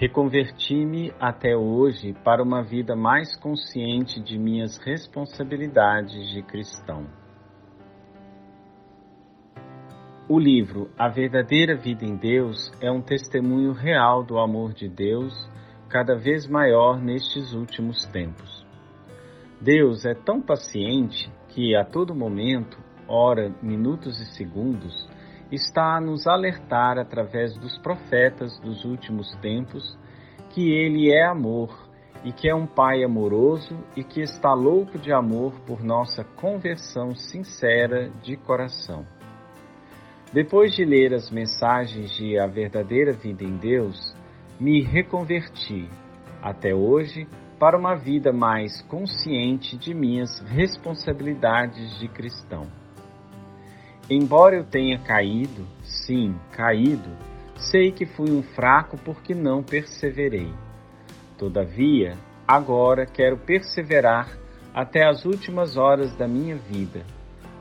Reconverti-me até hoje para uma vida mais consciente de minhas responsabilidades de cristão. O livro A Verdadeira Vida em Deus é um testemunho real do amor de Deus, cada vez maior nestes últimos tempos. Deus é tão paciente que, a todo momento, hora, minutos e segundos, está a nos alertar através dos profetas dos últimos tempos que Ele é amor e que é um Pai amoroso e que está louco de amor por nossa conversão sincera de coração. Depois de ler as mensagens de A Verdadeira Vida em Deus, me reconverti, até hoje, para uma vida mais consciente de minhas responsabilidades de cristão. Embora eu tenha caído, sim, caído, sei que fui um fraco porque não perseverei. Todavia, agora quero perseverar até as últimas horas da minha vida,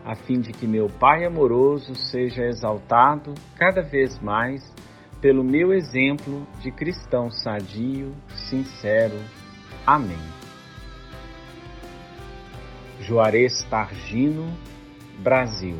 a fim de que meu Pai amoroso seja exaltado cada vez mais pelo meu exemplo de cristão sadio, sincero. Amém. Juarez Targino, Brasil